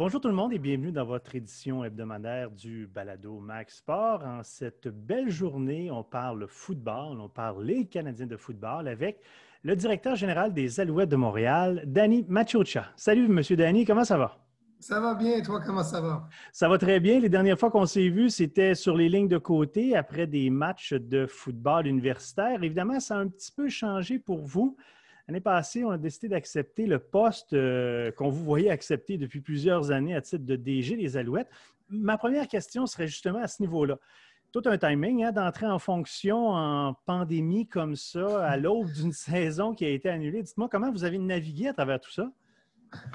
Bonjour tout le monde et bienvenue dans votre édition hebdomadaire du Balado Max Sport. En cette belle journée, on parle football, on parle les Canadiens de football avec le directeur général des Alouettes de Montréal, Danny Machocha. Salut, Monsieur Danny, comment ça va? Ça va bien, toi, comment ça va? Ça va très bien. Les dernières fois qu'on s'est vus, c'était sur les lignes de côté après des matchs de football universitaire. Évidemment, ça a un petit peu changé pour vous. L'année passée, on a décidé d'accepter le poste euh, qu'on vous voyait accepter depuis plusieurs années à titre de DG des Alouettes. Ma première question serait justement à ce niveau-là. Tout un timing hein, d'entrer en fonction en pandémie comme ça, à l'aube d'une saison qui a été annulée. Dites-moi comment vous avez navigué à travers tout ça?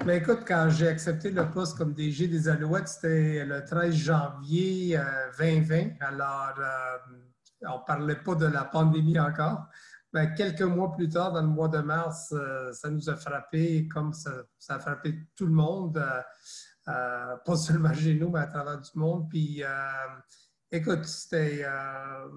Mais écoute, quand j'ai accepté le poste comme DG des Alouettes, c'était le 13 janvier 2020. Euh, Alors, euh, on ne parlait pas de la pandémie encore. Mais quelques mois plus tard, dans le mois de mars, euh, ça nous a frappé comme ça, a frappé tout le monde, pas seulement chez nous, mais à travers du monde. Puis, Écoute, c'était. Euh,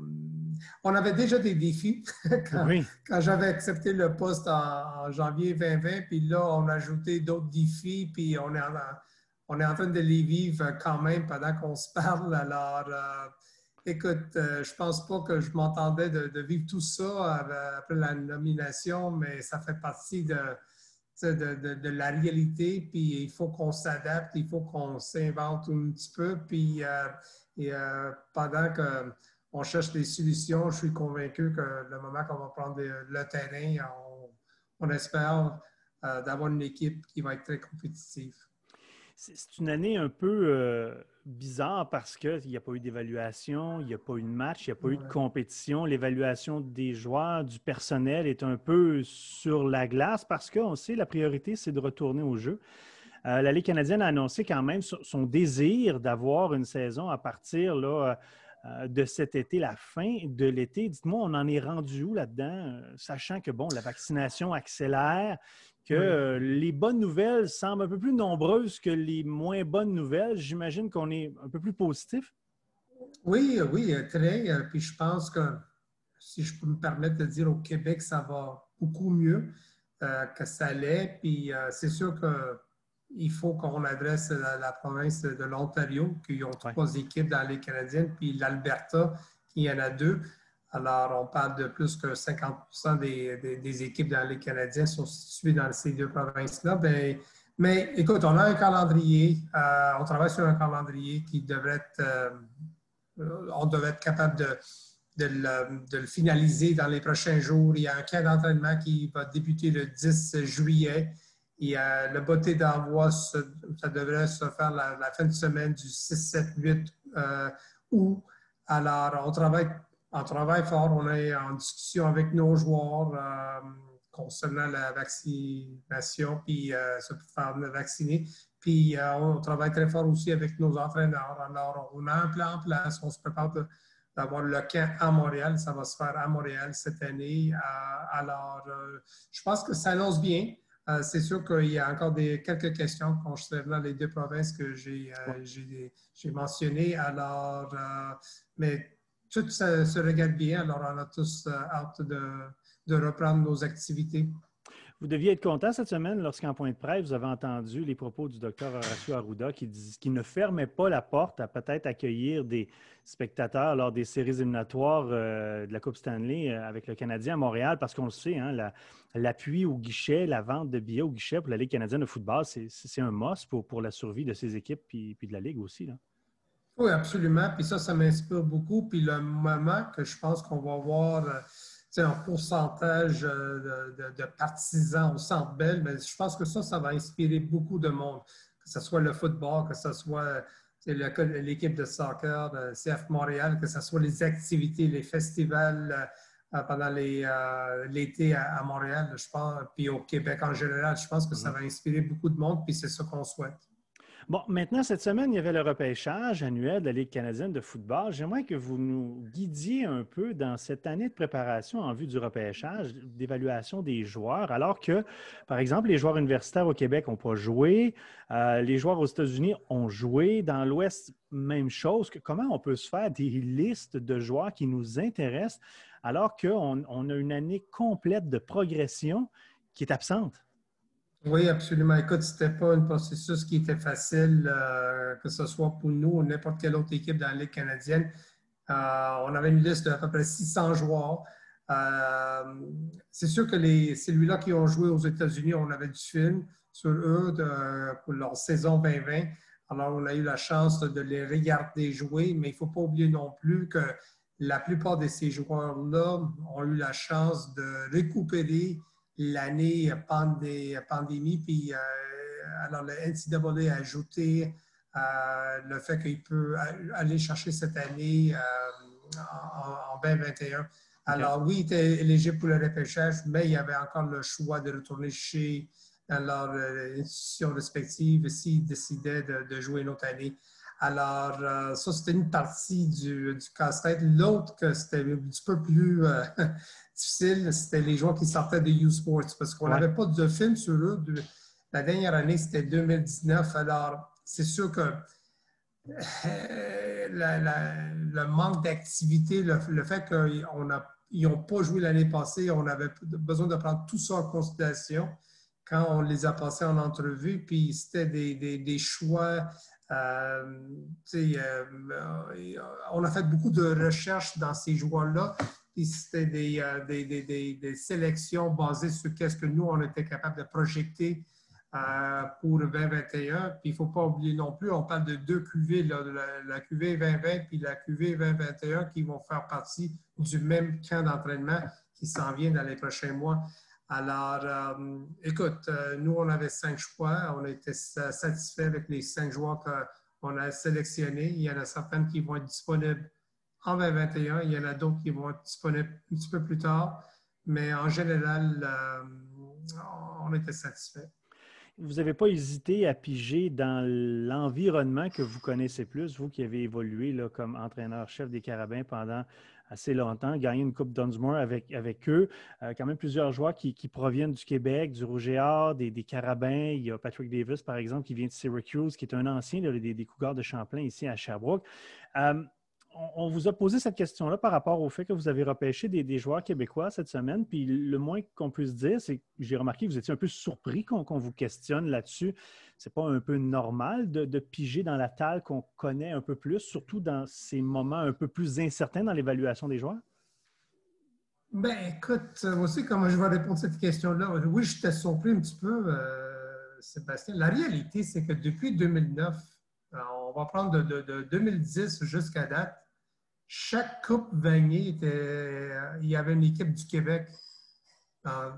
on avait déjà des défis quand, j'avais accepté le poste en, janvier 2020, puis là, on a ajouté d'autres défis, puis on est, en, on est en train de les vivre quand même pendant qu'on se parle. Alors, euh, écoute, euh, je pense pas que je m'entendais de, vivre tout ça après la nomination, mais ça fait partie de, la réalité, puis il faut qu'on s'adapte, il faut qu'on s'invente un petit peu, puis et euh, pendant qu'on cherche des solutions, je suis convaincu que le moment qu'on va prendre le terrain, on, espère euh, d'avoir une équipe qui va être très compétitive. C'est une année un peu euh, bizarre parce qu'il n'y a pas eu d'évaluation, il n'y a pas eu de match, il n'y a pas eu de compétition. L'évaluation des joueurs, du personnel est un peu sur la glace parce qu'on sait la priorité, c'est de retourner au jeu. Euh, la Ligue canadienne a annoncé quand même son désir d'avoir une saison à partir là, euh, de cet été, la fin de l'été. Dites-moi, on en est rendu où là-dedans, euh, sachant que bon, la vaccination accélère, que les bonnes nouvelles semblent un peu plus nombreuses que les moins bonnes nouvelles. J'imagine qu'on est un peu plus positif. Oui, oui, très. Puis je pense que, si je peux me permettre de dire, au Québec, ça va beaucoup mieux que ça l'est. Puis c'est sûr que il faut qu'on adresse la, province de l'Ontario, qui ont trois équipes dans les Canadiennes, puis l'Alberta, qui en a deux. Alors, on parle de plus que 50% des, équipes dans les Canadiens sont situées dans ces deux provinces-là. Ben, mais écoute, on a un calendrier, euh, on travaille sur un calendrier qui devrait être, euh, on devrait être capable de, de, le, finaliser dans les prochains jours. Il y a un camp d'entraînement qui va débuter le 10 juillet. Et euh, le beauté d'envoi, ça, devrait se faire la, fin de semaine du 6, 7, 8 août. Alors, on travaille, on travaille fort. On est en discussion avec nos joueurs euh, concernant la vaccination, puis euh, se faire vacciner. Puis, on travaille très fort aussi avec nos entraîneurs. Alors, on a un plan en place. On se prépare d'avoir le camp à Montréal. Ça va se faire à Montréal cette année. alors, je pense que ça annonce bien. Euh, c'est sûr qu'il y a encore des, quelques questions concernant les deux provinces que j'ai euh, mentionnées. Alors, euh, mais tout se regarde bien. Alors, on a tous hâte de reprendre nos activités. Vous deviez être content cette semaine lorsqu'en point de presse, vous avez entendu les propos du docteur Horacio Arruda qui, ne fermait pas la porte à peut-être accueillir des spectateurs lors des séries éliminatoires euh, de la Coupe Stanley euh, avec le Canadien à Montréal, parce qu'on le sait, hein, l'appui au guichet, la vente de billets au guichet pour la Ligue canadienne de football, c'est un must pour, pour la survie de ces équipes puis, puis de la Ligue aussi. Là. Oui, absolument. Puis ça, ça m'inspire beaucoup. Puis le moment que je pense qu'on va voir euh, un pourcentage euh, de, partisans au Centre Bell, mais je pense que ça, ça va inspirer beaucoup de monde, que ce soit le football, que ce soit l'équipe de soccer de CF Montréal, que ce soit les activités, les festivals euh, pendant euh, l'été à, Montréal, je pense, puis au Québec en général. Je pense que ça mm-hmm. va inspirer beaucoup de monde, puis c'est ce qu'on souhaite. Bon, maintenant, cette semaine, il y avait le repêchage annuel de la Ligue canadienne de football. J'aimerais que vous nous guidiez un peu dans cette année de préparation en vue du repêchage, d'évaluation des joueurs, alors que, par exemple, les joueurs universitaires au Québec n'ont pas joué, euh, les joueurs aux États-Unis ont joué, dans l'Ouest, même chose. Comment on peut se faire des listes de joueurs qui nous intéressent alors qu'on on a une année complète de progression qui est absente? Oui, absolument. Écoute, c'était pas un processus qui était facile, euh, que ce soit pour nous ou n'importe quelle autre équipe dans la Ligue canadienne. Euh, on avait une liste d'à peu près 600 joueurs. Euh, c'est sûr que les, celui-là qui ont joué aux États-Unis, on avait du film sur eux pour leur saison 2020. Alors, on a eu la chance de les regarder jouer, mais il ne faut pas oublier non plus que la plupart de ces joueurs-là ont eu la chance de récupérer l'année pandémie. Puis, euh, alors, le NCAA a ajouté euh, le fait qu'il peut aller chercher cette année euh, en, 2021. Alors, oui, il était éligible pour le repêchage, mais il y avait encore le choix de retourner chez leur institution respective s'il décidait de, jouer une autre année. Alors, ça, c'était une partie du, du casse-tête. L'autre, c'était un petit peu plus difficile, c'était les joueurs qui sortaient de U-Sports parce qu'on n'avait pas de film sur eux. La dernière année, c'était 2019. Alors, c'est sûr que euh, le manque d'activité, le, fait qu'ils n'ont pas joué l'année passée, on avait besoin de prendre tout ça en considération quand on les a passés en entrevue. Puis c'était des, choix. Euh, euh, on a fait beaucoup de recherches dans ces joueurs-là c'était euh, des, des, sélections basées sur ce que nous, on était capable de projeter euh, pour 2021. Puis il ne faut pas oublier non plus, on parle de deux QV, la, QV 2020 puis la QV 2021 qui vont faire partie du même camp d'entraînement qui s'en vient dans les prochains mois. Alors, euh, écoute, nous, on avait cinq choix. On était satisfaits avec les cinq joueurs qu'on a sélectionnés. Il y en a certains qui vont être disponibles en 2021. Il y en a d'autres qui vont être disponibles un petit peu plus tard, mais en général, euh, on était satisfait. Vous n'avez pas hésité à piger dans l'environnement que vous connaissez plus, vous qui avez évolué là, comme entraîneur-chef des Carabins pendant assez longtemps, gagné une Coupe Dunsmore avec, avec eux. Euh, quand même plusieurs joueurs qui, proviennent du Québec, du Rouge-et-Or, des, Carabins. Il y a Patrick Davis, par exemple, qui vient de Syracuse, qui est un ancien des, des Cougars de Champlain ici à Sherbrooke. Euh, on vous a posé cette question-là par rapport au fait que vous avez repêché des, joueurs québécois cette semaine. Puis le moins qu'on puisse dire, c'est que j'ai remarqué que vous étiez un peu surpris qu'on vous questionne là-dessus. C'est pas un peu normal de, piger dans la talle qu'on connaît un peu plus, surtout dans ces moments un peu plus incertains dans l'évaluation des joueurs? Ben, écoute, aussi, comment je vais répondre à cette question-là? Oui, j'étais surpris un petit peu, euh, Sébastien. La réalité, c'est que depuis 2009, euh, on va prendre de 2010 jusqu'à date, chaque Coupe Vanier, était, euh, il y avait une équipe du Québec dans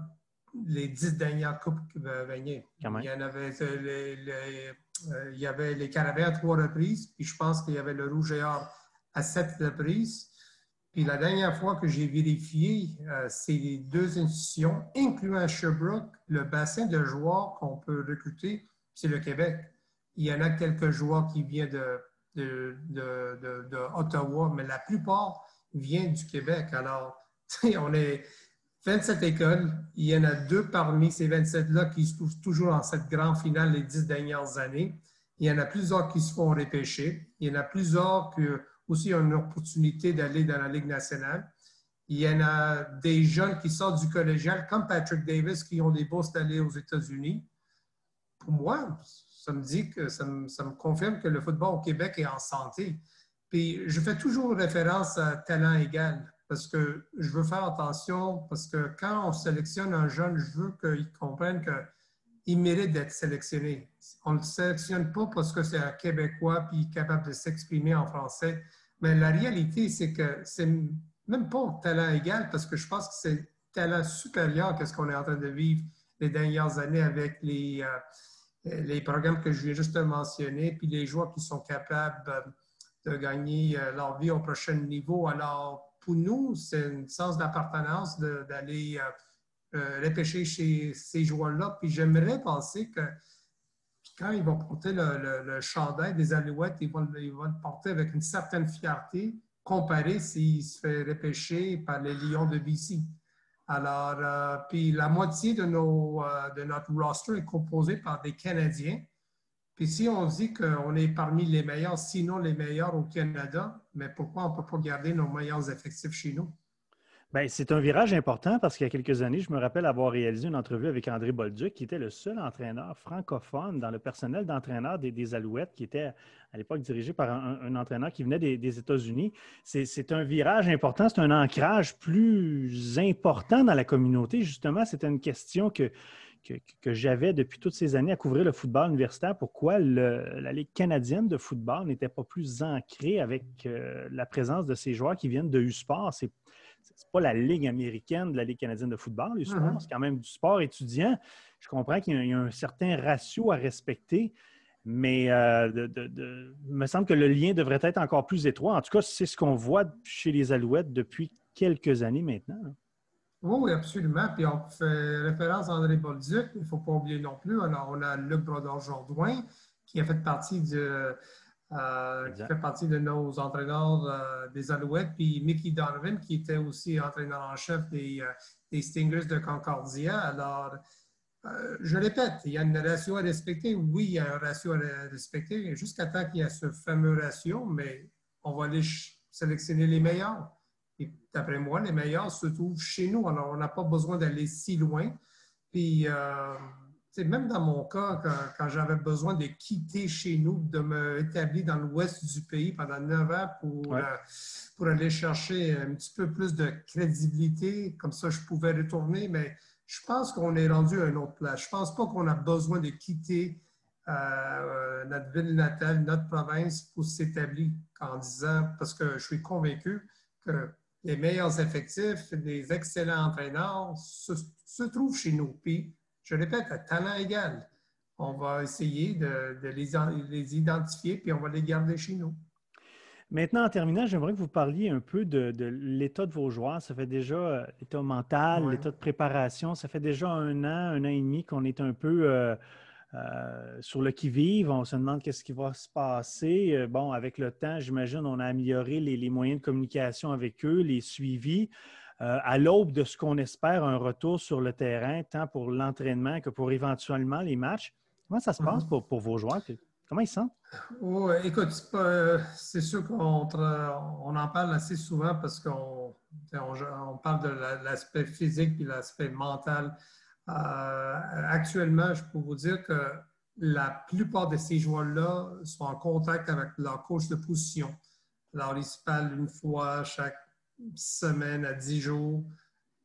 les dix dernières Coupes Vanier. Il y en avait euh, les, euh, il y avait les Carabins à trois reprises, puis je pense qu'il y avait le Rouge et Or à sept reprises. Puis la dernière fois que j'ai vérifié ces deux institutions, incluant Sherbrooke, le bassin de joueurs qu'on peut recruter, c'est le Québec. Il y en a quelques joueurs qui viennent de de, mais la plupart viennent du Québec. Alors, on est 27 écoles. Il y en a deux parmi ces 27-là qui se trouvent toujours en cette grande finale les dix dernières années. Il y en a plusieurs qui se font repêcher. Il y en a plusieurs qui aussi ont une opportunité d'aller dans la Ligue nationale. Il y en a des jeunes qui sortent du collégial, comme Patrick Davis, qui ont des bourses d'aller aux États-Unis. Pour moi, ça me dit que ça me, confirme que le football au Québec est en santé. Puis je fais toujours référence à talent égal parce que je veux faire attention parce que quand on sélectionne un jeune, je veux qu'il comprenne qu'il mérite d'être sélectionné. On ne le sélectionne pas parce que c'est un Québécois puis capable de s'exprimer en français. Mais la réalité, c'est que c'est même pas talent égal parce que je pense que c'est talent supérieur à ce qu'on est en train de vivre les dernières années avec les, euh, les programmes que je viens juste de mentionner, puis les joueurs qui sont capables euh, de gagner euh, leur vie au prochain niveau. Alors, pour nous, c'est un sens d'appartenance d'aller euh, repêcher chez ces joueurs-là. Puis j'aimerais penser que quand ils vont porter le, le, chandail des Alouettes, ils vont, le porter avec une certaine fierté comparé s'ils se fait repêcher par les Lions de BC. Alors, euh, puis la moitié de, euh, notre roster est composé par des Canadiens. Puis si on dit qu'on est parmi les meilleurs, sinon les meilleurs au Canada, mais pourquoi on ne peut pas garder nos meilleurs effectifs chez nous? Ben, c'est un virage important parce qu'il y a quelques années, je me rappelle avoir réalisé une entrevue avec André Bolduc, qui était le seul entraîneur francophone dans le personnel d'entraîneur des, Alouettes, qui était à l'époque dirigé par un, entraîneur qui venait des, États-Unis. C'est un virage important, c'est un ancrage plus important dans la communauté. Justement, c'était une question que, que, j'avais depuis toutes ces années à couvrir le football universitaire. Pourquoi la Ligue canadienne de football n'était pas plus ancrée avec euh, la présence de ces joueurs qui viennent de U-Sport? C'est pas la Ligue américaine de la Ligue canadienne de football, mm-hmm. c'est quand même du sport étudiant. Je comprends qu'il y, a un certain ratio à respecter, mais euh, il me semble que le lien devrait être encore plus étroit. En tout cas, c'est ce qu'on voit chez les Alouettes depuis quelques années maintenant. Oui, absolument. Puis on fait référence à André Bolduc, il ne faut pas oublier non plus. Alors, on a Luc Brodeur-Jourdouin, qui a fait partie de euh, qui fait partie de nos entraîneurs euh, des Alouettes, puis Mickey Donovan, qui était aussi entraîneur en chef des, euh, Stingers de Concordia. Alors, je répète, il y a une ratio à respecter. Oui, il y a un ratio à respecter jusqu'à temps qu'il y ait ce fameux ratio, mais on va aller sélectionner les meilleurs. Et d'après moi, les meilleurs se trouvent chez nous. Alors, on n'a pas besoin d'aller si loin. Puis, même dans mon cas, quand, j'avais besoin de quitter chez nous, de me établir dans l'ouest du pays pendant neuf ans pour, euh, pour aller chercher un petit peu plus de crédibilité, comme ça je pouvais retourner, mais je pense qu'on est rendu à une autre place. Je ne pense pas qu'on a besoin de quitter euh, notre ville natale, notre province pour s'établir en disant, parce que je suis convaincu que les meilleurs effectifs, les excellents entraîneurs se, se trouvent chez nous. Puis, je répète, à talent égal. On va essayer de, les, identifier puis on va les garder chez nous. Maintenant, en terminant, j'aimerais que vous parliez un peu de, l'état de vos joueurs. Ça fait déjà euh, l'état mental, l'état de préparation. Ça fait déjà un an, un an et demi qu'on est un peu euh, euh, sur le qui-vive. On se demande qu'est-ce qui va se passer. bon, avec le temps, j'imagine, on a amélioré les, les, moyens de communication avec eux, les suivis. Euh, à l'aube de ce qu'on espère, un retour sur le terrain, tant pour l'entraînement que pour éventuellement les matchs. Comment ça se passe mhm. pour, vos joueurs? Comment ils se sentent? Oh, écoute, c'est sûr qu'on on en parle assez souvent parce qu'on on, parle de l'aspect physique et l'aspect mental. Euh, actuellement, je peux vous dire que la plupart de ces joueurs-là sont en contact avec leur coach de position. Alors, ils se parlent une fois chaque semaine à dix jours.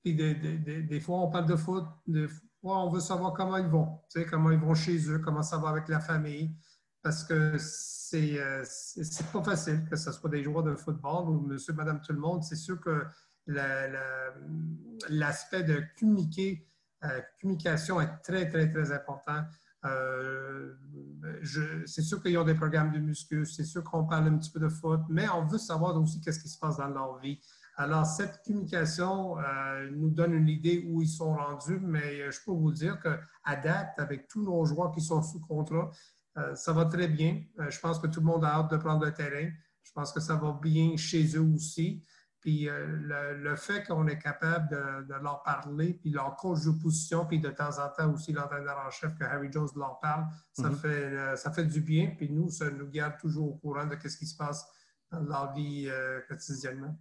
Puis des, fois, on parle de foot, des fois, on veut savoir comment ils vont, tu sais, comment ils vont chez eux, comment ça va avec la famille. Parce que c'est euh, pas facile que ce soit des joueurs de football ou monsieur, madame, tout le monde. C'est sûr que l'aspect de communiquer, euh, communication est très, très, très important. Euh, c'est sûr qu'ils ont des programmes de muscu, c'est sûr qu'on parle un petit peu de foot, mais on veut savoir aussi qu'est-ce qui se passe dans leur vie. Alors, cette communication euh, nous donne une idée où ils sont rendus, mais euh, je peux vous dire qu'à date, avec tous nos joueurs qui sont sous contrat, euh, ça va très bien. je pense que tout le monde a hâte de prendre le terrain. Je pense que ça va bien chez eux aussi. Puis le, fait qu'on est capable de, leur parler, puis leur coach de position, puis de temps en temps aussi l'entraîneur en chef que Harry Jones leur parle, ça, mm-hmm. fait, ça fait du bien. Puis nous, ça nous garde toujours au courant de ce qui se passe dans leur vie quotidiennement.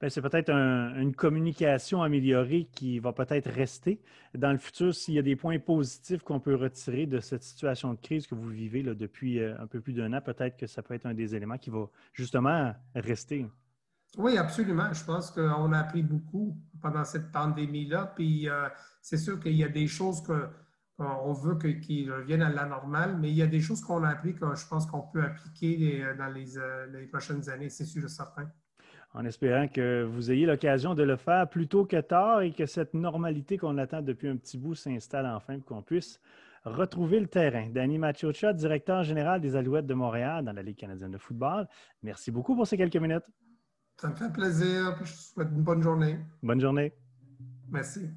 Ben, c'est peut-être une communication améliorée qui va peut-être rester dans le futur s'il y a des points positifs qu'on peut retirer de cette situation de crise que vous vivez depuis euh, un peu plus d'un an. Peut-être que ça peut être un des éléments qui va justement rester. Oui, absolument. Je pense qu'on a appris beaucoup pendant cette pandémie-là. Puis euh, c'est sûr qu'il y a des choses qu'on veut qu'ils reviennent à la normale, mais il y a des choses qu'on a appris que je pense qu'on peut appliquer dans les, les prochaines années, c'est sûr et certain en espérant que vous ayez l'occasion de le faire plus tôt que tard et que cette normalité qu'on attend depuis un petit bout s'installe enfin pour qu'on puisse retrouver le terrain. Danny Machiocha, directeur général des Alouettes de Montréal dans la Ligue canadienne de football. Merci beaucoup pour ces quelques minutes. Ça me fait plaisir. Je vous souhaite une bonne journée. Bonne journée. Merci.